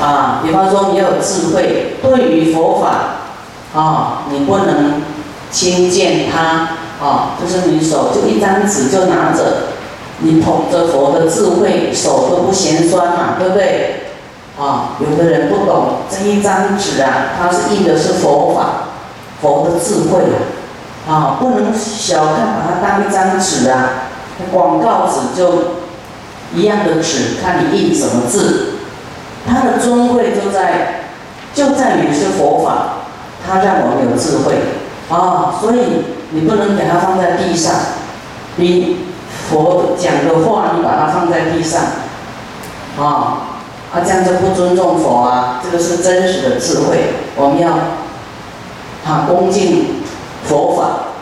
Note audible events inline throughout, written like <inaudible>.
啊，比方说你要有智慧，对于佛法啊，你不能轻贱他啊，就是你手就一张纸就拿着，你捧着佛的智慧，手都不嫌酸嘛，对不对？啊，有的人不懂这一张纸啊，它是印的是佛法，佛的智慧啊，啊，不能小看把它当一张纸啊，广告纸就一样的纸，看你印什么字。它的尊贵就在，就在于是佛法，它让我们有智慧啊，所以你不能给它放在地上，你佛讲的话，你把它放在地上，啊，啊这样就不尊重佛啊，这个是真实的智慧，我们要啊恭敬佛法，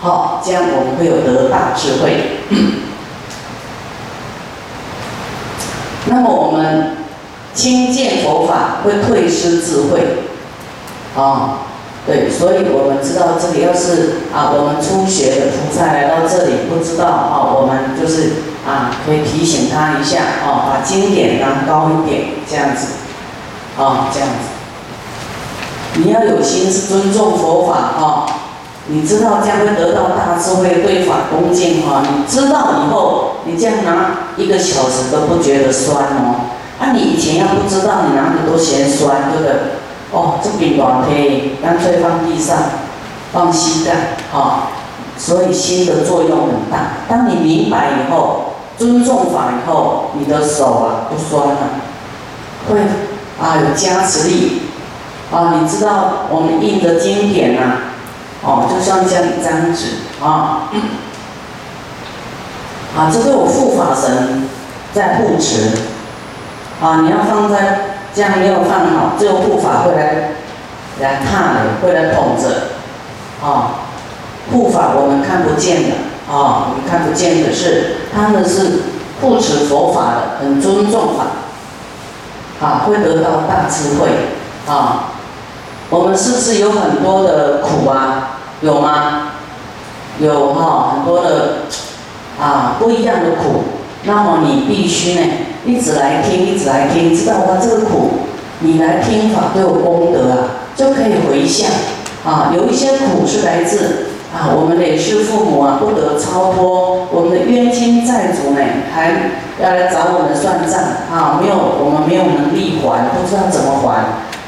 好，这样我们会有得大智慧。<coughs> 那么我们。亲见佛法会退失智慧，啊，对，所以我们知道这里要是啊，我们初学的菩萨来到这里不知道啊，我们就是啊，可以提醒他一下啊，把经典拿高一点，这样子，啊，这样子，你要有心是尊重佛法啊，你知道将会得到大智慧，对法恭敬哦，你知道以后，你这样拿一个小时都不觉得酸哦。啊，你以前要不知道，你哪里都嫌酸，对不对？哦，这饼短以，干脆放地上，放膝盖，哈。所以心的作用很大。当你明白以后，尊重法以后，你的手啊不酸了，会啊有加持力。啊，你知道我们印的经典呐，哦，就像这样一张纸啊。啊，这是我护法神在护持。啊，你要放在这样没有放好，这个护法会来来踏的，会来捧着。啊，护法我们看不见的，啊，我们看不见的是他们是护持佛法的，很尊重法，啊，会得到大智慧。啊，我们是不是有很多的苦啊？有吗？有哈，很多的啊不一样的苦。那么你必须呢？一直来听，一直来听，知道吗？这个苦，你来听法都有功德啊，就可以回向啊。有一些苦是来自啊，我们累世父母啊不得超脱，我们的冤亲债主呢还要来找我们算账啊，没有我们没有能力还，不知道怎么还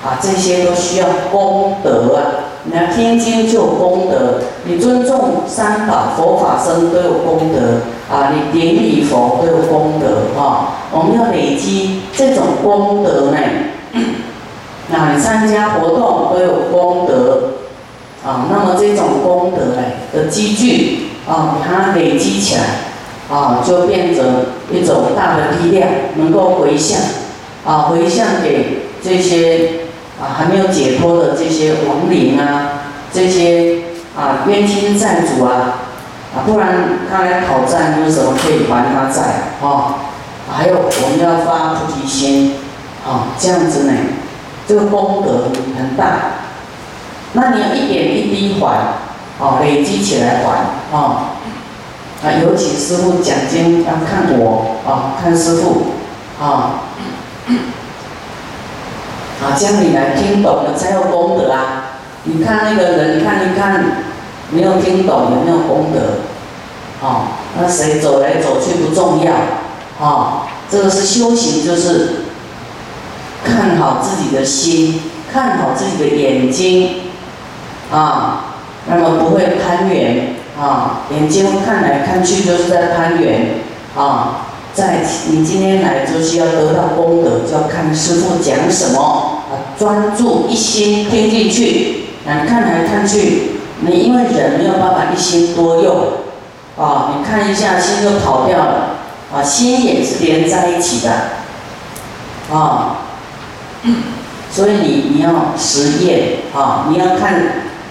啊，这些都需要功德啊。你要听经就有功德，你尊重三宝佛法僧都有功德啊，你顶礼佛都有功德啊。我们要累积这种功德呢，那你参加活动都有功德啊。那么这种功德呢的积聚啊，它累积起来啊，就变成一种大的力量，能够回向啊，回向给这些。啊，还没有解脱的这些亡灵啊，这些啊冤亲债主啊，啊，不然他来讨债，有什么可以还他债啊？还有我们要发菩提心啊，这样子呢，这个功德很大。那你要一点一滴还，啊，累积起来还啊。啊，尤其师傅讲经要看我啊，看师傅啊。啊，这样你来听懂了才有功德啊！你看那个人，看一看，没有听懂有没有功德？哦，那谁走来走去不重要，哦，这个是修行，就是看好自己的心，看好自己的眼睛，啊，那么不会攀缘，啊，眼睛看来看去就是在攀缘，啊。在你今天来就是要得到功德，就要看师傅讲什么啊，专注一心听进去，啊，看来看去，你因为人没有办法一心多用，啊，你看一下心就跑掉了，啊，心也是连在一起的，啊，所以你你要实验啊，你要看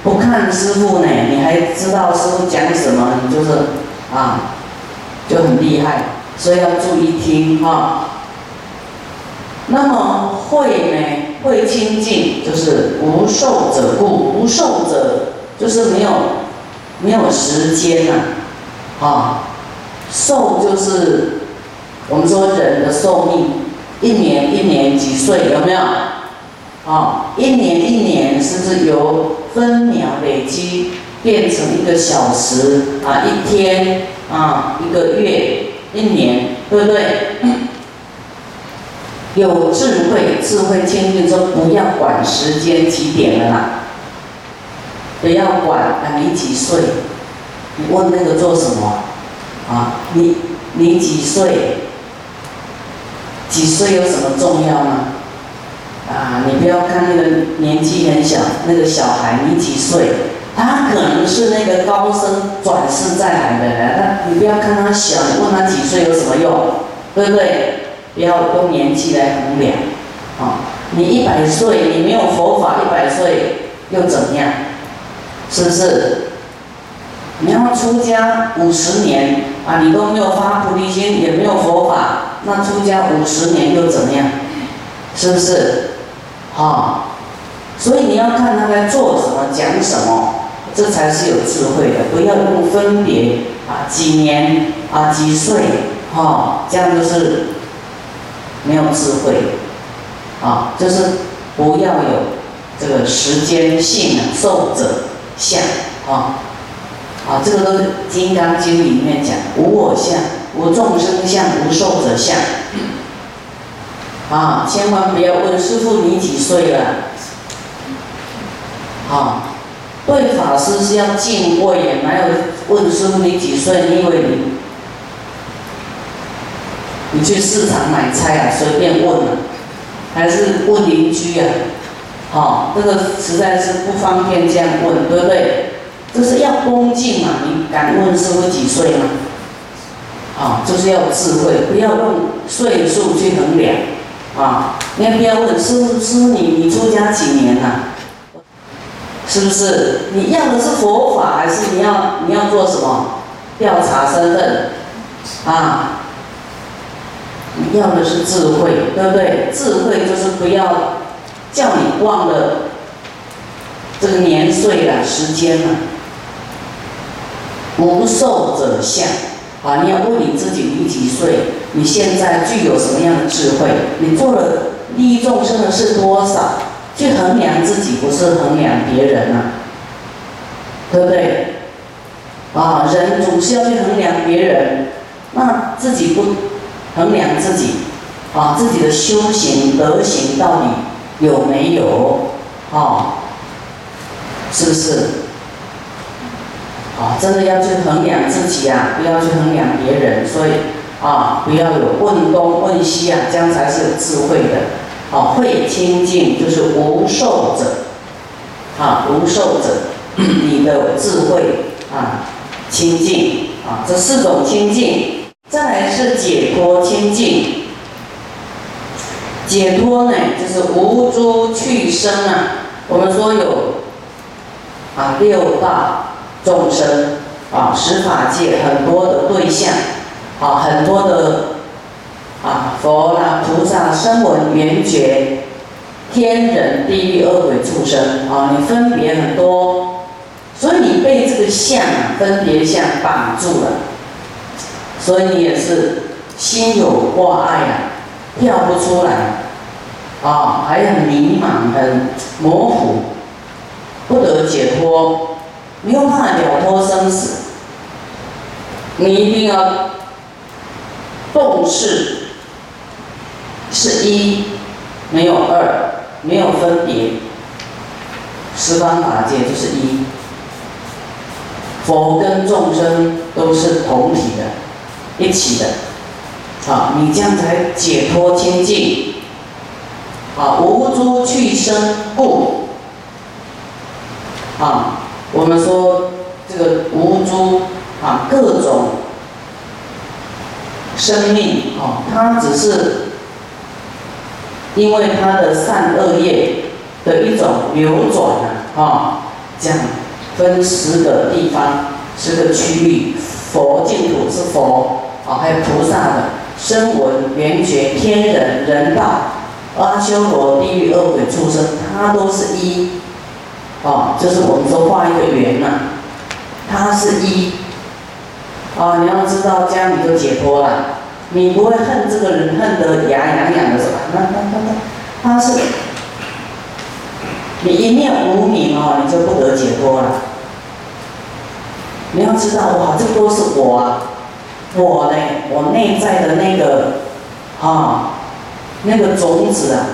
不看师傅呢，你还知道师傅讲什么，你就是啊，就很厉害。所以要注意听哈。那么慧呢？慧清净就是无受者故，无受者就是没有没有时间呐，啊，寿就是我们说人的寿命一年一年几岁有没有？啊，一年一年是不是由分秒累积变成一个小时啊？一天啊？一个月？一年？对不对？<coughs> 有智慧，智慧清净说不要管时间几点了啦，不要管啊你几岁？你问那个做什么？啊，你你几岁？几岁有什么重要吗？啊，你不要看那个年纪很小那个小孩，你几岁？他可能是那个高僧转世再来的人，那你不要看他小，你问他几岁有什么用？对不对？不要用年纪来衡量。啊，你一百岁，你没有佛法，一百岁又怎么样？是不是？你要出家五十年啊，你都没有发菩提心，也没有佛法，那出家五十年又怎么样？是不是？啊，所以你要看他在做什么，讲什么，这才是有智慧的。不要用分别啊，几年啊，几岁，哈，这样就是没有智慧。啊，就是不要有这个时间性，受者相啊。啊，这个都是《金刚经》里面讲，无我相，无众生相，无寿者相。啊，千万不要问师傅你几岁了。啊，对法师是要敬畏也没有问师傅你几岁？因为你，你去市场买菜啊，随便问啊，还是问邻居啊？好，这个实在是不方便这样问，对不对？就是要恭敬嘛，你敢问师傅几岁吗？啊，就是要智慧，不要用岁数去衡量，啊，你也不要问师傅，师傅你你出家几年了？是不是？你要的是佛法，还是你要你要做什么？调查身份，啊，你要的是智慧，对不对？智慧就是不要叫你忘了这个年岁了，时间了。无寿者相，啊！你要问你自己，你几岁？你现在具有什么样的智慧？你做了利益众生的是多少？去衡量自己，不是衡量别人啊，对不对？啊，人总是要去衡量别人，那自己不衡量自己，啊，自己的修行德行到底有没有？啊，是不是？啊，真的要去衡量自己啊，不要去衡量别人，所以啊，不要有问东问西啊，这样才是有智慧的。啊，慧清净就是无受者，啊，无受者，<coughs> 你的智慧啊，清净啊，这四种清净。再来是解脱清净，解脱呢，就是无诸去生啊。我们说有啊六大。众生啊，十法界很多的对象，啊，很多的啊，佛啦、菩萨、声闻、缘觉、天人、地狱、恶鬼、畜生啊，你分别很多，所以你被这个相啊分别相绑住了，所以你也是心有挂碍啊，跳不出来啊，还很迷茫、很模糊，不得解脱。没有办法了脱生死，你一定要动视是一，没有二，没有分别，十方法界就是一，佛跟众生都是同体的，一起的，好，你这样才解脱清净，好，无诸去生故，啊。我们说这个无诸啊各种生命啊，它只是因为它的善恶业的一种流转啊，啊，这样分十个地方、十个区域，佛净土是佛啊，还有菩萨的声闻、缘觉、天人、人道、阿修罗、地狱、恶鬼、畜生，它都是一。哦，就是我们说画一个圆嘛，它是一，哦，你要知道这样你就解脱了，你不会恨这个人恨得牙痒痒的是吧？那那那那，他是，你一念无明哦，你就不得解脱了。你要知道哇，这都是我啊，我呢，我内在的那个啊，那个种子啊，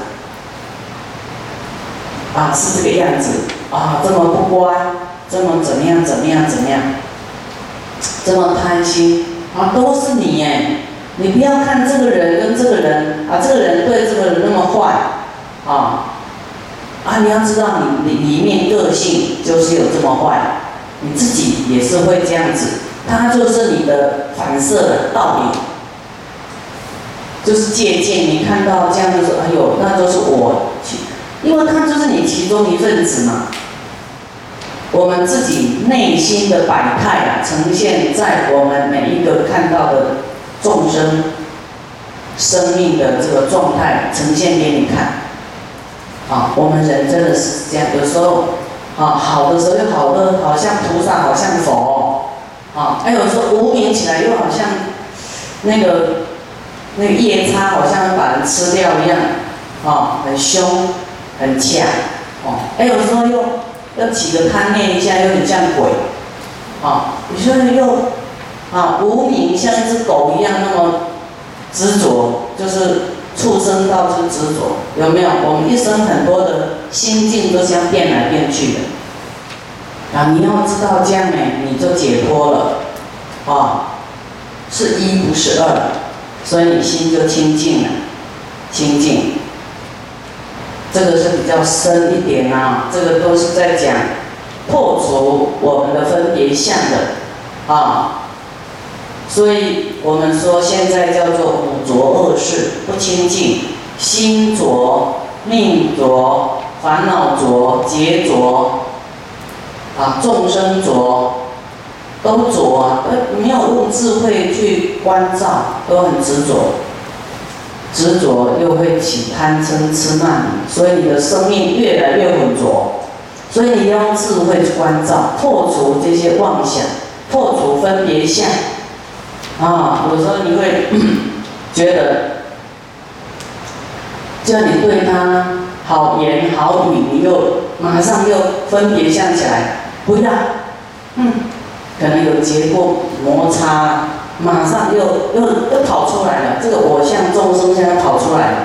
啊是这个样子啊，这么不乖，这么怎么样怎么样怎么样，这么贪心啊，都是你哎。你不要看这个人跟这个人啊，这个人对这个人那么坏，啊，啊，你要知道你里里面个性就是有这么坏，你自己也是会这样子，他就是你的反射的倒影，就是借鉴。你看到这样子说，哎呦，那就是我，因为他就是你其中一份子嘛。我们自己内心的百态啊，呈现在我们每一个看到的。众生生命的这个状态呈现给你看，啊，我们人真的是这样，有时候啊好的时候又好的，好像菩萨，好像佛，啊，还有时候无名起来又好像那个那个夜叉，好像把人吃掉一样，啊，很凶很强，哦，还有时候又要起个贪念一下，又很像鬼，啊，有时候又。啊，无名像一只狗一样那么执着，就是畜生道之执着，有没有？我们一生很多的心境都像变来变去的。啊，你要知道这样呢，你就解脱了。啊，是一不是二，所以你心就清净了，清净。这个是比较深一点啊，这个都是在讲破除我们的分别相的，啊。所以我们说，现在叫做五浊恶世不清净，心浊、命浊、烦恼浊、劫浊，啊，众生浊，都浊啊，都没有用智慧去关照，都很执着，执着又会起贪嗔痴慢，所以你的生命越来越浑浊，所以你要用智慧去关照，破除这些妄想，破除分别相。啊，有时候你会 <coughs> 觉得，叫你对他好言好语，你又马上又分别想起来，不要，嗯，可能有结过摩擦，马上又又又跑出来了，这个我像众生现在跑出来了，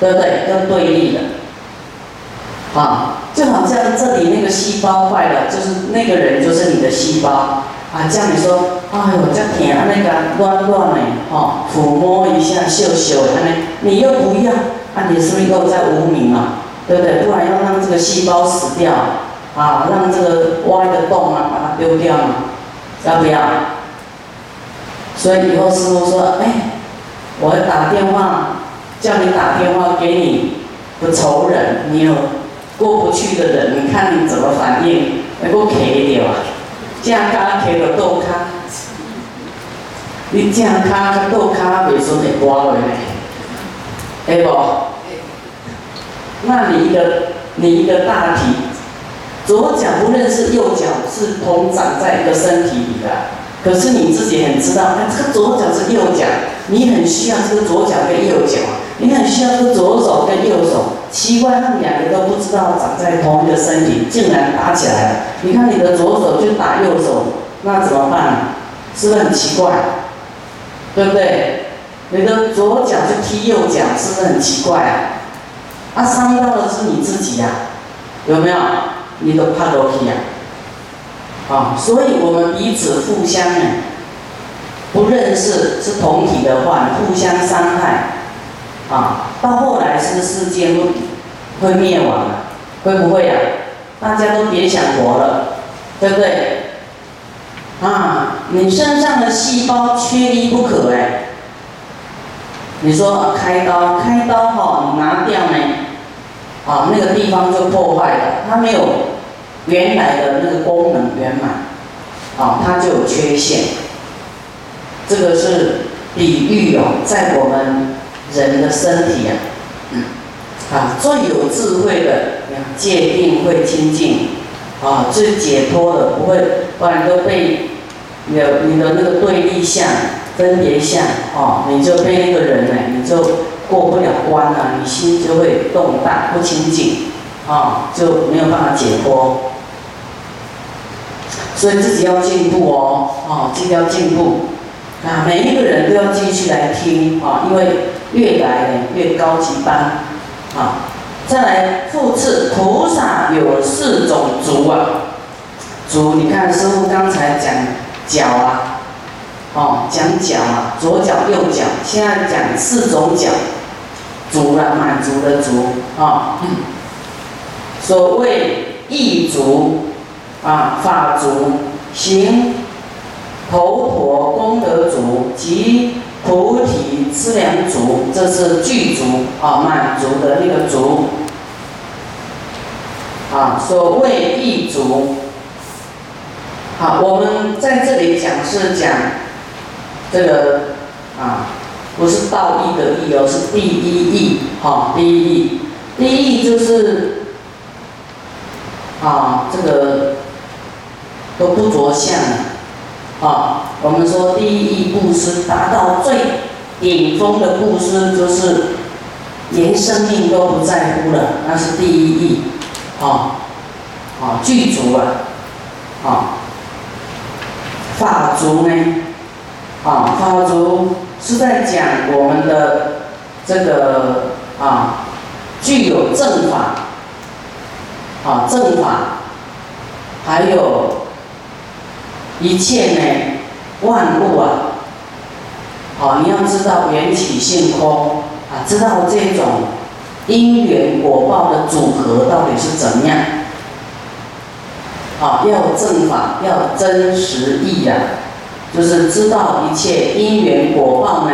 对不对？要对立的，啊，就好像这里那个细胞坏了，就是那个人就是你的细胞。啊，叫你说，哎呦，这疼，安尼个乱乱的，吼，抚摸一下，秀秀，安尼，你又不要，啊，你是不是又在无名嘛？对不对？不然要让这个细胞死掉，啊，让这个挖一个洞啊，把它丢掉嘛，要不要？所以以后师傅说，哎，我打电话，叫你打电话给你的仇人，你有过不去的人，你看你怎么反应？能够开掉啊？正卡摕到倒卡，你正卡甲倒卡袂顺会刮落来，会无？那你一个你一个大体，左脚不认识右脚是同长在一个身体里的，可是你自己很知道，哎，这个左脚是右脚，你很需要这个左脚跟右脚，你很需要这个左手跟右手。奇怪，他们两个都不知道长在同一个身体，竟然打起来了。你看你的左手就打右手，那怎么办？是不是很奇怪？对不对？你的左脚就踢右脚，是不是很奇怪啊？啊，伤到的是你自己呀，有没有？你都怕楼梯呀？啊，所以我们彼此互相呢，不认识是同体的话，互相伤害。啊，到后来是世界会会灭亡，会不会呀？大家都别想活了，对不对？啊，你身上的细胞缺一不可哎。你说开刀，开刀哈，你拿掉呢，啊，那个地方就破坏了，它没有原来的那个功能圆满，啊，它就有缺陷。这个是比喻哦，在我们。人的身体啊，啊，最有智慧的，界定会清净，啊，最解脱的，不会，不然都被有你的那个对立相分别相，哦，你就被那个人呢，你就过不了关了，你心就会动荡不清净，啊，就没有办法解脱。所以自己要进步哦，哦，自己要进步，啊，每一个人都要继续来听，啊，因为越来越高级班，啊，再来复次，菩萨有四种足啊，足，你看师傅刚才讲脚啊，哦，讲脚啊，左脚右脚，现在讲四种脚，足了，满足的足，啊，所谓意足。啊，法足、行头陀功德足及菩提资粮足，这是具足啊，满足的那个足。啊，所谓一足。好，我们在这里讲是讲这个啊，不是道义的义哦，是第一义。好，第一义，第一义就是啊，这个。都不着相啊！我们说第一义布施达到最顶峰的布施，就是连生命都不在乎了，那是第一义啊！啊，具足啊！啊，法足呢？啊，法足是在讲我们的这个啊，具有正法啊，正法还有。一切呢，万物啊，好，你要知道缘起性空啊，知道这种因缘果报的组合到底是怎么样，好，要正法，要真实义呀，就是知道一切因缘果报呢，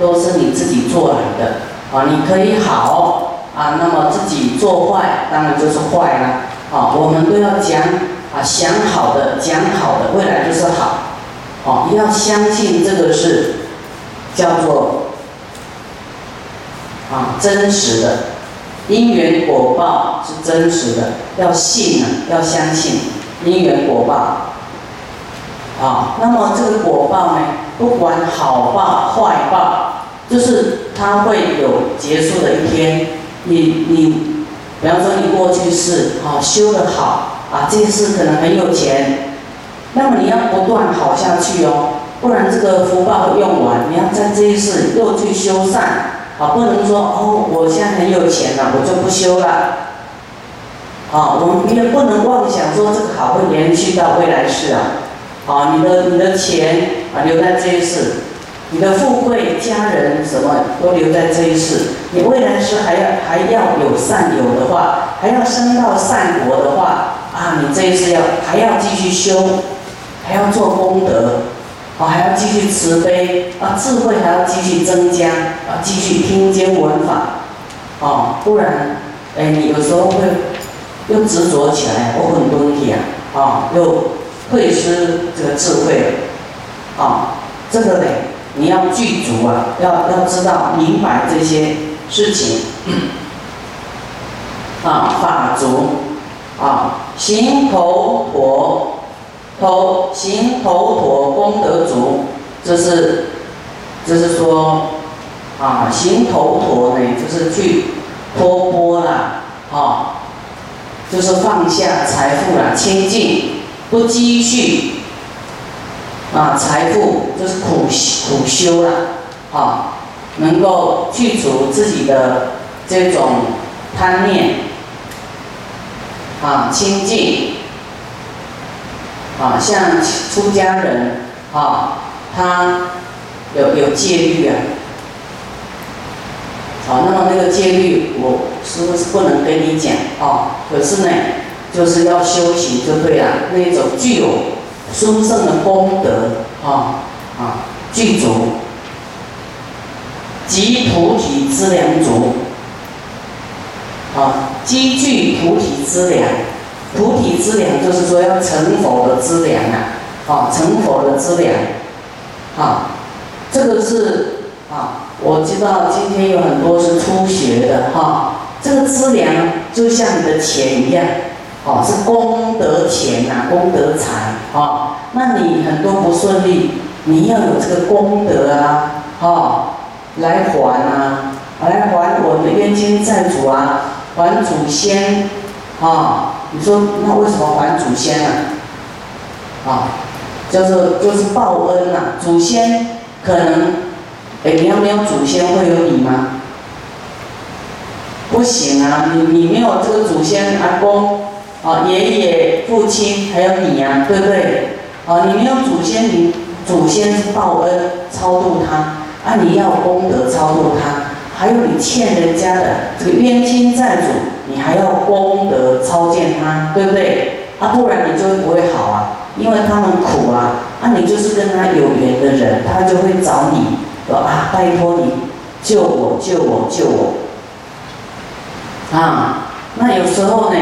都是你自己做来的，啊，你可以好啊，那么自己做坏，当然就是坏了，啊，我们都要讲。啊，想好的，讲好的，未来就是好，哦，你要相信这个是叫做啊真实的因缘果报是真实的，要信啊，要相信因缘果报，啊，那么这个果报呢，不管好报坏报，就是它会有结束的一天。你你，比方说你过去是啊修的好。啊，这一世可能很有钱，那么你要不断好下去哦，不然这个福报用完，你要在这一世又去修善，啊，不能说哦，我现在很有钱了，我就不修了，啊，我们也不能妄想说这个好会延续到未来世啊，啊，你的你的钱啊留在这一世，你的富贵家人什么都留在这一世，你未来世还要还要有善有的话，还要升到善国的话。啊，你这一次要还要继续修，还要做功德，啊，还要继续慈悲，啊，智慧还要继续增加，啊，继续听经闻法，哦，不然，哎，你有时候会又执着起来，我很多问题啊，啊，又会失这个智慧了，啊，这个呢，你要具足啊，要要知道明白这些事情，<coughs> 啊，法足。啊，行头陀，头行头陀功德足，这是，这是说，啊，行头陀呢，就是去托钵啦，啊，就是放下财富啦，清净，不积蓄，啊，财富就是苦苦修了，啊，能够去除自己的这种贪念。啊，清净，啊，像出家人，啊，他有有戒律啊，好，那么那个戒律，我是不是不能跟你讲？啊，可是呢，就是要修行就对了，那种具有殊胜的功德，啊啊，具足，即菩提之良足。啊，积聚菩提资粮，菩提资粮就是说要成佛的资粮啊，啊，成佛的资粮，啊，这个是啊，我知道今天有很多是初学的哈，这个资粮就像你的钱一样，哦，是功德钱呐，功德财，啊，那你很多不顺利，你要有这个功德啊，哈，来还啊，来还我们的冤亲债主啊，还祖先，啊，你说那为什么还祖先呢？啊，叫做就是报恩呐，祖先可能，哎，你要没有祖先会有你吗？不行啊，你你没有这个祖先阿公，啊，爷爷、父亲，还有你呀，对不对？啊，你没有祖先，你祖先是报恩超度他，啊，你要功德超度他，还有你欠人家的这个冤亲债主，你还要功德超荐他，对不对？啊，不然你就会不会好啊，因为他们苦啊，啊，你就是跟他有缘的人，他就会找你说啊，拜托你救我，救我，救我。啊，那有时候呢，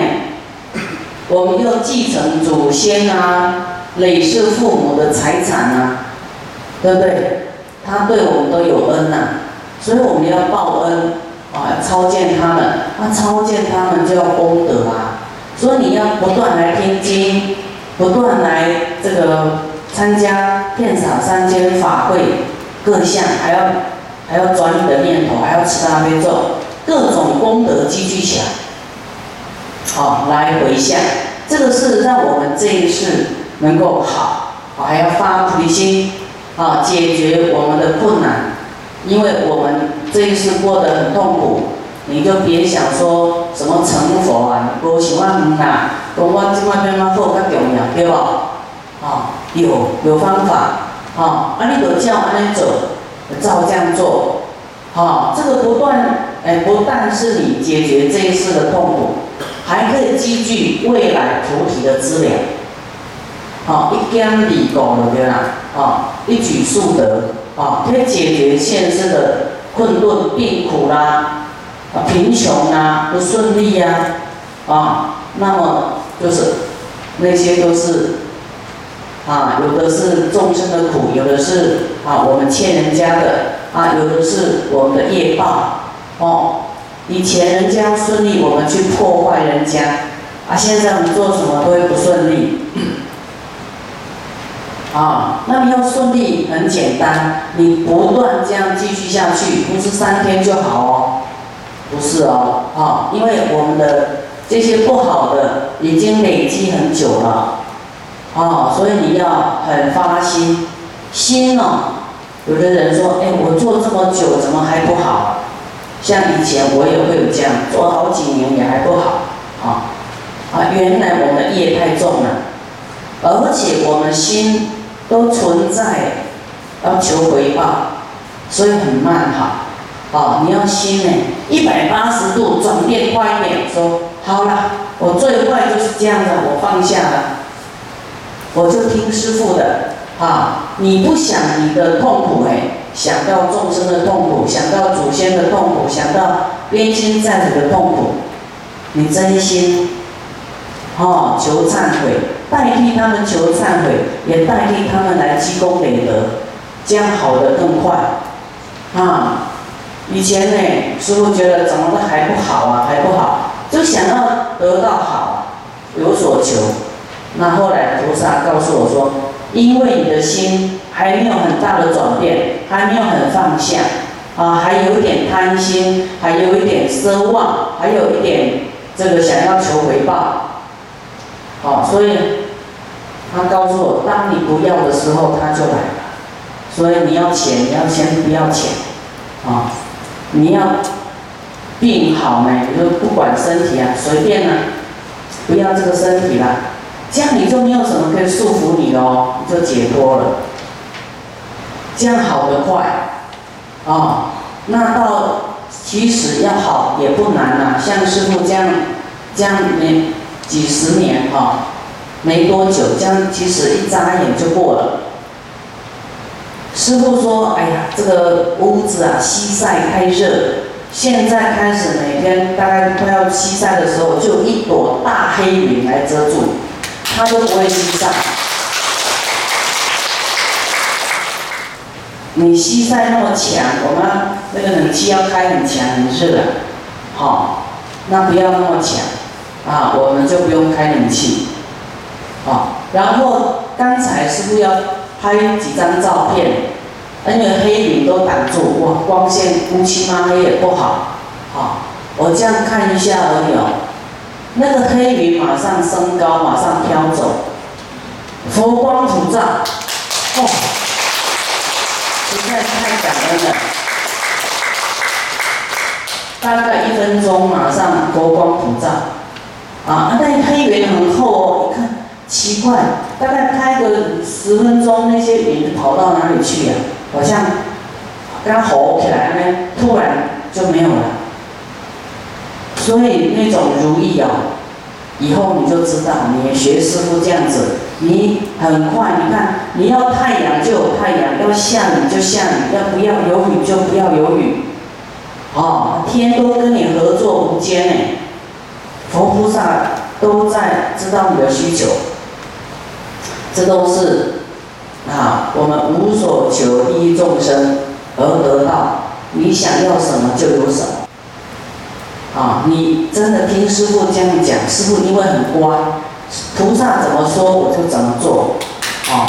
<clears throat> 我们要继承祖先啊、累世父母的财产啊，对不对？他对我们都有恩呐，所以我们要报恩啊，超荐他们，那超荐他们就要功德啊。所以你要不断来听经，不断来这个参加片场三千法会各项，还要还要转你的念头，还要持大悲咒。各种功德积聚起来，好来回向，这个是让我们这一世能够好，还要发菩提心，啊，解决我们的困难，因为我们这一次过得很痛苦，你就别想说什么成佛啊，我喜欢嗯呐，我我今晚变嘛好较重要，对不？啊，有有方法，啊，啊，你就照安尼做，照这样做，啊，这个不断。哎，不但是你解决这一次的痛苦，还可以积聚未来菩提的资粮。好，一兼利功了对啦，啊，一举数得，啊，可以解决现世的困顿、病苦啦，啊，贫穷啊，不顺利呀，啊，那么就是那些都是，啊，有的是众生的苦，有的是啊我们欠人家的，啊，有的是我们的业报。哦，以前人家顺利，我们去破坏人家，啊，现在我们做什么都会不顺利。啊，那你要顺利很简单，你不断这样继续下去，不是三天就好哦，不是哦，啊，因为我们的这些不好的已经累积很久了，啊，所以你要很发心，心哦，有的人说，哎，我做这么久，怎么还不好？像以前我也会有这样做好几年也还不好，啊啊！原来我们的业太重了，而且我们心都存在要求回报，所以很慢哈，啊！你要心呢一百八十度转变快一点，说好了，我最坏就是这样的，我放下了，我就听师傅的，啊！你不想你的痛苦哎。想到众生的痛苦，想到祖先的痛苦，想到冤亲债主的痛苦，你真心，哦，求忏悔，代替他们求忏悔，也代替他们来积功累德，这样好的更快，啊，以前呢，师傅觉得怎么都还不好啊，还不好，就想要得到好，有所求，那后来菩萨告诉我说，因为你的心。还没有很大的转变，还没有很放下，啊，还有一点贪心，还有一点奢望，还有一点这个想要求回报，好，所以他告诉我，当你不要的时候，他就来了。所以你要钱，你要钱不要钱，啊，你要病好呢，你就不管身体啊，随便啊，不要这个身体了，这样你就没有什么可以束缚你哦，你就解脱了。这样好的快，啊，那到其实要好也不难呐。像师傅这样，这样没几十年哈，没多久，这样其实一眨眼就过了。师傅说：“哎呀，这个屋子啊，西晒太热，现在开始每天大概快要西晒的时候，就一朵大黑云来遮住，它都不会西晒。”你西晒那么强，我们那个冷气要开很强很热，好，那不要那么强，啊，我们就不用开冷气，好。然后刚才师傅要拍几张照片，因为黑云都挡住，哇，光线乌漆嘛黑也不好，好，我这样看一下而已哦。那个黑云马上升高，马上飘走，佛光普照，哦，实在是太感恩了。大概一分钟，马上佛光普照，啊，那黑云很厚哦，你看奇怪，大概拍个十分钟，那些云跑到哪里去呀？好像刚吼起来呢，突然就没有了。所以那种如意哦，以后你就知道，你学师傅这样子，你很快，你看你要太阳就有太阳，要下雨就下雨，要不要有雨就不要有雨，哦，天都跟你合作无间呢，佛菩萨都在知道你的需求，这都是啊，我们无所求利益众生而得到，你想要什么就有什么。啊，你真的听师傅这样讲，师傅因为很乖，菩萨怎么说我就怎么做。啊